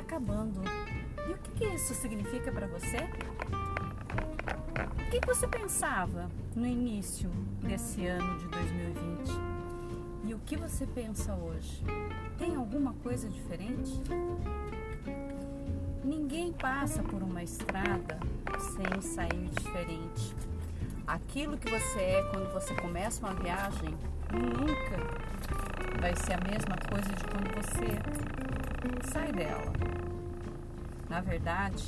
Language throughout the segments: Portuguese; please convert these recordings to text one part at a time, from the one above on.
acabando. E o que, que isso significa para você? O que, que você pensava no início desse ano de 2020? E o que você pensa hoje? Tem alguma coisa diferente? Ninguém passa por uma estrada sem sair diferente. Aquilo que você é quando você começa uma viagem nunca vai ser a mesma coisa de quando você sai dela. Na verdade,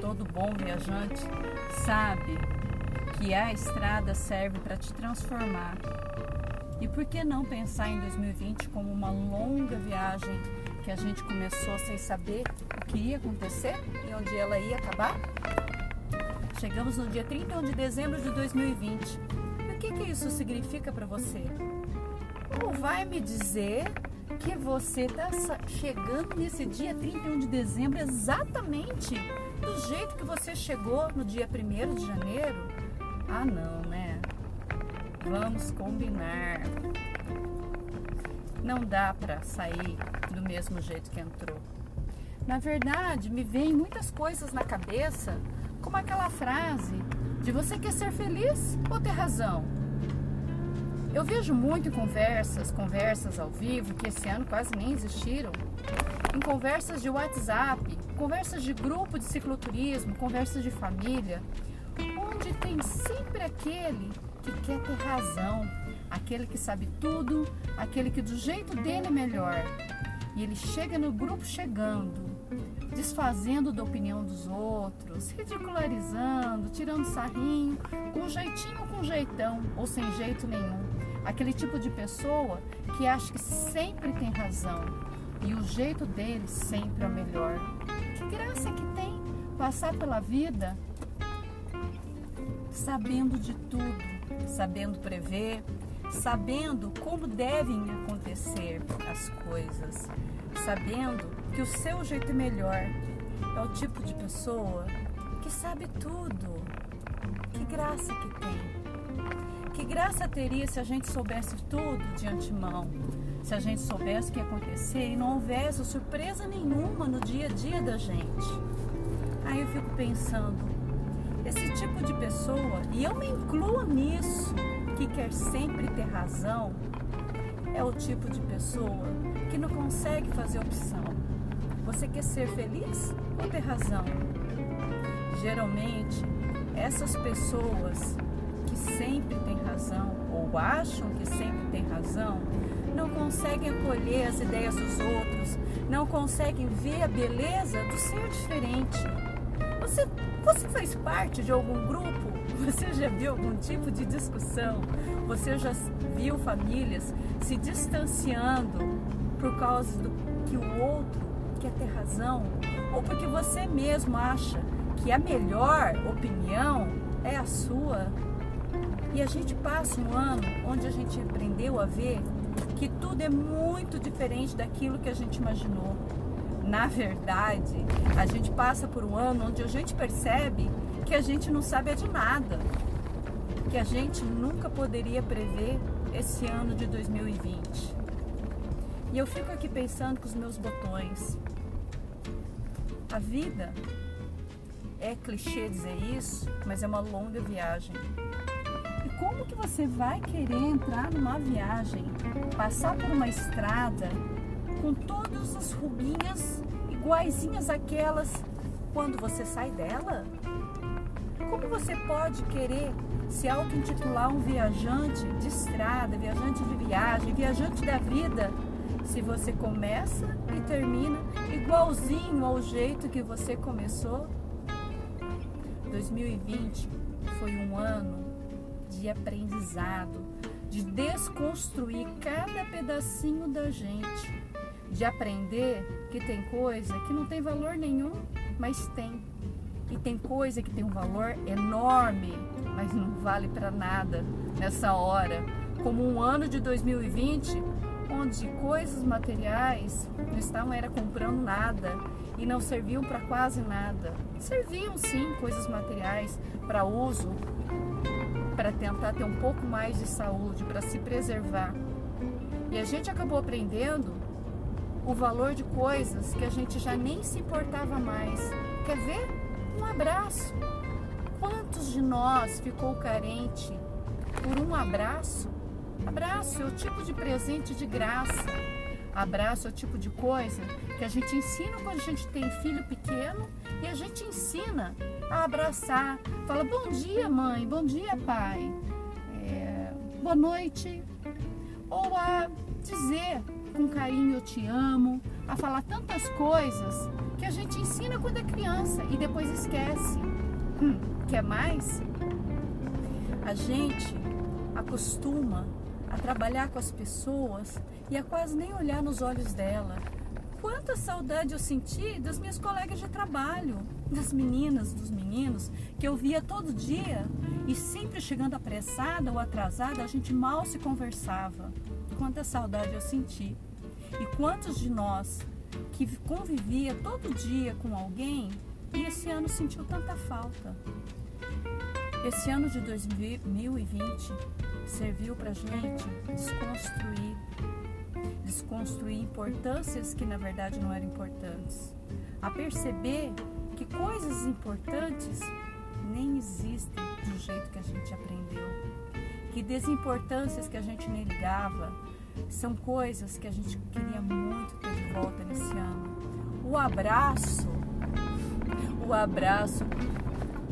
todo bom viajante sabe que a estrada serve para te transformar. E por que não pensar em 2020 como uma longa viagem que a gente começou sem saber o que ia acontecer e onde ela ia acabar? Chegamos no dia 31 de dezembro de 2020. E o que, que isso significa para você? Ou vai me dizer que você está chegando nesse dia 31 de dezembro exatamente do jeito que você chegou no dia 1 de janeiro? Ah, não, né? Vamos combinar. Não dá para sair do mesmo jeito que entrou. Na verdade, me vem muitas coisas na cabeça, como aquela frase de você quer ser feliz ou ter razão? Eu vejo muito em conversas, conversas ao vivo, que esse ano quase nem existiram, em conversas de WhatsApp, conversas de grupo de cicloturismo, conversas de família, onde tem sempre aquele que quer ter razão, aquele que sabe tudo, aquele que do jeito dele é melhor. E ele chega no grupo chegando, desfazendo da opinião dos outros, ridicularizando, tirando sarrinho, com jeitinho ou com jeitão, ou sem jeito nenhum. Aquele tipo de pessoa que acha que sempre tem razão e o jeito dele sempre é o melhor. Que graça que tem passar pela vida sabendo de tudo, sabendo prever, sabendo como devem acontecer as coisas, sabendo que o seu jeito é melhor. É o tipo de pessoa que sabe tudo. Que graça que tem. Que graça teria se a gente soubesse tudo de antemão, se a gente soubesse o que ia acontecer e não houvesse surpresa nenhuma no dia a dia da gente. Aí eu fico pensando, esse tipo de pessoa, e eu me incluo nisso, que quer sempre ter razão, é o tipo de pessoa que não consegue fazer opção. Você quer ser feliz ou ter razão? Geralmente, essas pessoas que sempre têm razão ou acham que sempre têm razão, não conseguem acolher as ideias dos outros, não conseguem ver a beleza do ser diferente. Você, você faz parte de algum grupo? Você já viu algum tipo de discussão? Você já viu famílias se distanciando por causa do que o outro quer ter razão? Ou porque você mesmo acha que a melhor opinião é a sua? E a gente passa um ano onde a gente aprendeu a ver que tudo é muito diferente daquilo que a gente imaginou. Na verdade, a gente passa por um ano onde a gente percebe que a gente não sabe de nada, que a gente nunca poderia prever esse ano de 2020. E eu fico aqui pensando com os meus botões. A vida é clichê dizer isso, mas é uma longa viagem como que você vai querer entrar numa viagem, passar por uma estrada com todas as rubinhas iguaizinhas aquelas quando você sai dela? Como você pode querer se auto-intitular um viajante de estrada, viajante de viagem, viajante da vida, se você começa e termina igualzinho ao jeito que você começou? 2020 foi um ano de aprendizado, de desconstruir cada pedacinho da gente, de aprender que tem coisa que não tem valor nenhum, mas tem. E tem coisa que tem um valor enorme, mas não vale para nada nessa hora. Como um ano de 2020, onde coisas materiais não estavam era comprando nada e não serviam para quase nada. Serviam sim coisas materiais para uso para tentar ter um pouco mais de saúde, para se preservar. E a gente acabou aprendendo o valor de coisas que a gente já nem se importava mais. Quer ver? Um abraço. Quantos de nós ficou carente por um abraço? Abraço é o tipo de presente de graça. Abraço é o tipo de coisa que a gente ensina quando a gente tem filho pequeno e a gente ensina a abraçar. Fala bom dia, mãe, bom dia, pai, é, boa noite. Ou a dizer com carinho eu te amo, a falar tantas coisas que a gente ensina quando é criança e depois esquece. Hum, quer mais? A gente acostuma a trabalhar com as pessoas e a quase nem olhar nos olhos dela. Quanta saudade eu senti das minhas colegas de trabalho, das meninas, dos meninos, que eu via todo dia e sempre chegando apressada ou atrasada, a gente mal se conversava. Quanta saudade eu senti. E quantos de nós que convivia todo dia com alguém e esse ano sentiu tanta falta? Esse ano de 2020 serviu para gente desconstruir, desconstruir importâncias que na verdade não eram importantes, a perceber que coisas importantes nem existem do jeito que a gente aprendeu, que desimportâncias que a gente nem ligava são coisas que a gente queria muito ter de volta nesse ano. O abraço, o abraço,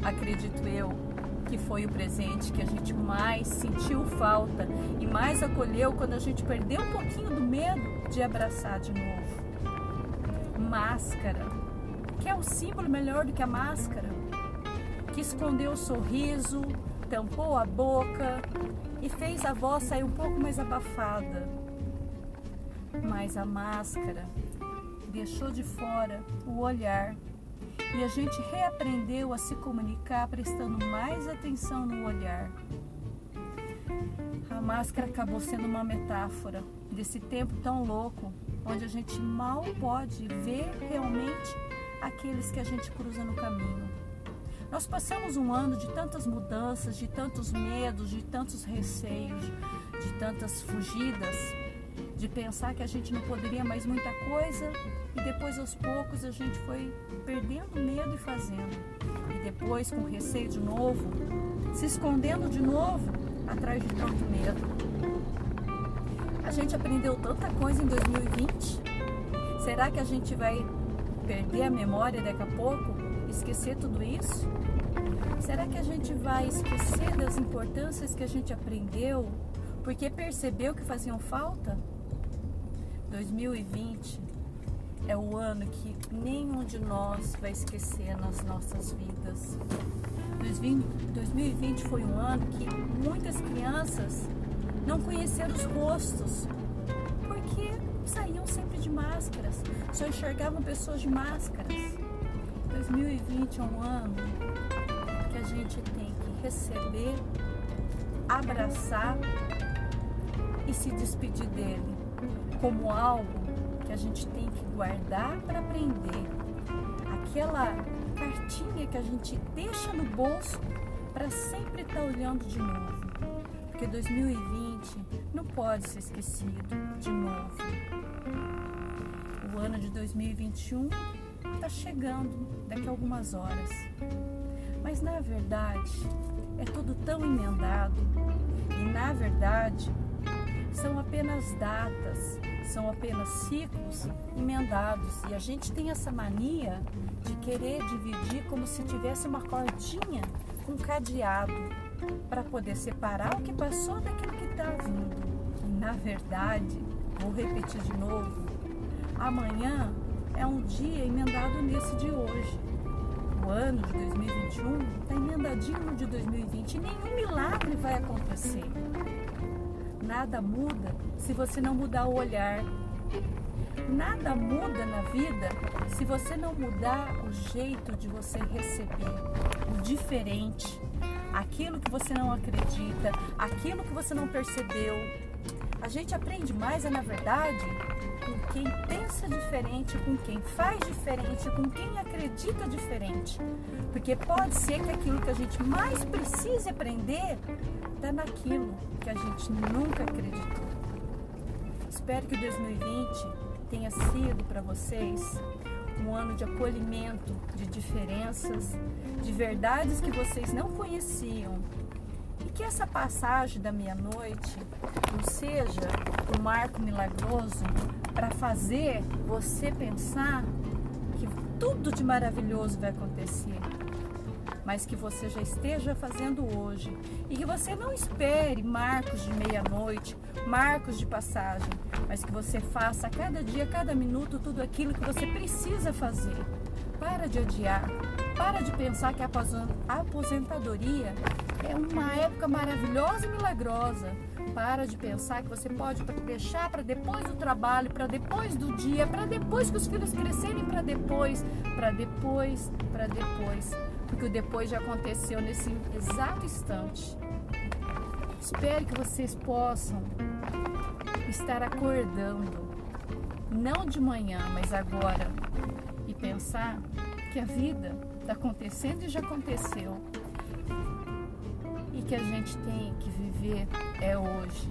acredito eu, que foi o presente que a gente mais sentiu falta e mais acolheu quando a gente perdeu um pouquinho do medo de abraçar de novo. Máscara, que é o símbolo melhor do que a máscara, que escondeu o sorriso, tampou a boca e fez a voz sair um pouco mais abafada. Mas a máscara deixou de fora o olhar e a gente reaprendeu a se comunicar prestando mais atenção no olhar. A máscara acabou sendo uma metáfora desse tempo tão louco, onde a gente mal pode ver realmente aqueles que a gente cruza no caminho. Nós passamos um ano de tantas mudanças, de tantos medos, de tantos receios, de tantas fugidas, de pensar que a gente não poderia mais muita coisa e depois aos poucos a gente foi perdendo medo e fazendo. E depois com receio de novo, se escondendo de novo atrás de tanto medo. A gente aprendeu tanta coisa em 2020. Será que a gente vai perder a memória daqui a pouco? Esquecer tudo isso? Será que a gente vai esquecer das importâncias que a gente aprendeu porque percebeu que faziam falta? 2020 é o ano que nenhum de nós vai esquecer nas nossas vidas. 2020 foi um ano que muitas crianças não conheceram os rostos, porque saíam sempre de máscaras, só enxergavam pessoas de máscaras. 2020 é um ano que a gente tem que receber, abraçar e se despedir dele como algo que a gente tem que guardar para aprender. Aquela cartinha que a gente deixa no bolso para sempre estar tá olhando de novo. Porque 2020 não pode ser esquecido de novo. O ano de 2021 está chegando daqui a algumas horas. Mas na verdade é tudo tão emendado e na verdade são apenas datas são apenas ciclos emendados e a gente tem essa mania de querer dividir como se tivesse uma cordinha com um cadeado para poder separar o que passou daquilo que está vindo. E na verdade, vou repetir de novo, amanhã é um dia emendado nesse de hoje. O ano de 2021 está emendadinho no de 2020 e nenhum milagre vai acontecer nada muda se você não mudar o olhar. Nada muda na vida se você não mudar o jeito de você receber o diferente, aquilo que você não acredita, aquilo que você não percebeu. A gente aprende mais, é na verdade, quem pensa diferente, com quem faz diferente, com quem acredita diferente. Porque pode ser que aquilo que a gente mais precisa aprender está naquilo que a gente nunca acreditou. Espero que 2020 tenha sido para vocês um ano de acolhimento, de diferenças, de verdades que vocês não conheciam. Que essa passagem da meia-noite não seja um marco milagroso para fazer você pensar que tudo de maravilhoso vai acontecer, mas que você já esteja fazendo hoje e que você não espere marcos de meia-noite, marcos de passagem, mas que você faça a cada dia, a cada minuto tudo aquilo que você precisa fazer. Para de adiar, para de pensar que a aposentadoria é uma época maravilhosa e milagrosa. Para de pensar que você pode deixar para depois do trabalho, para depois do dia, para depois que os filhos crescerem, para depois, para depois, para depois. Porque o depois já aconteceu nesse exato instante. Espero que vocês possam estar acordando, não de manhã, mas agora, e pensar que a vida está acontecendo e já aconteceu. E que a gente tem que viver é hoje.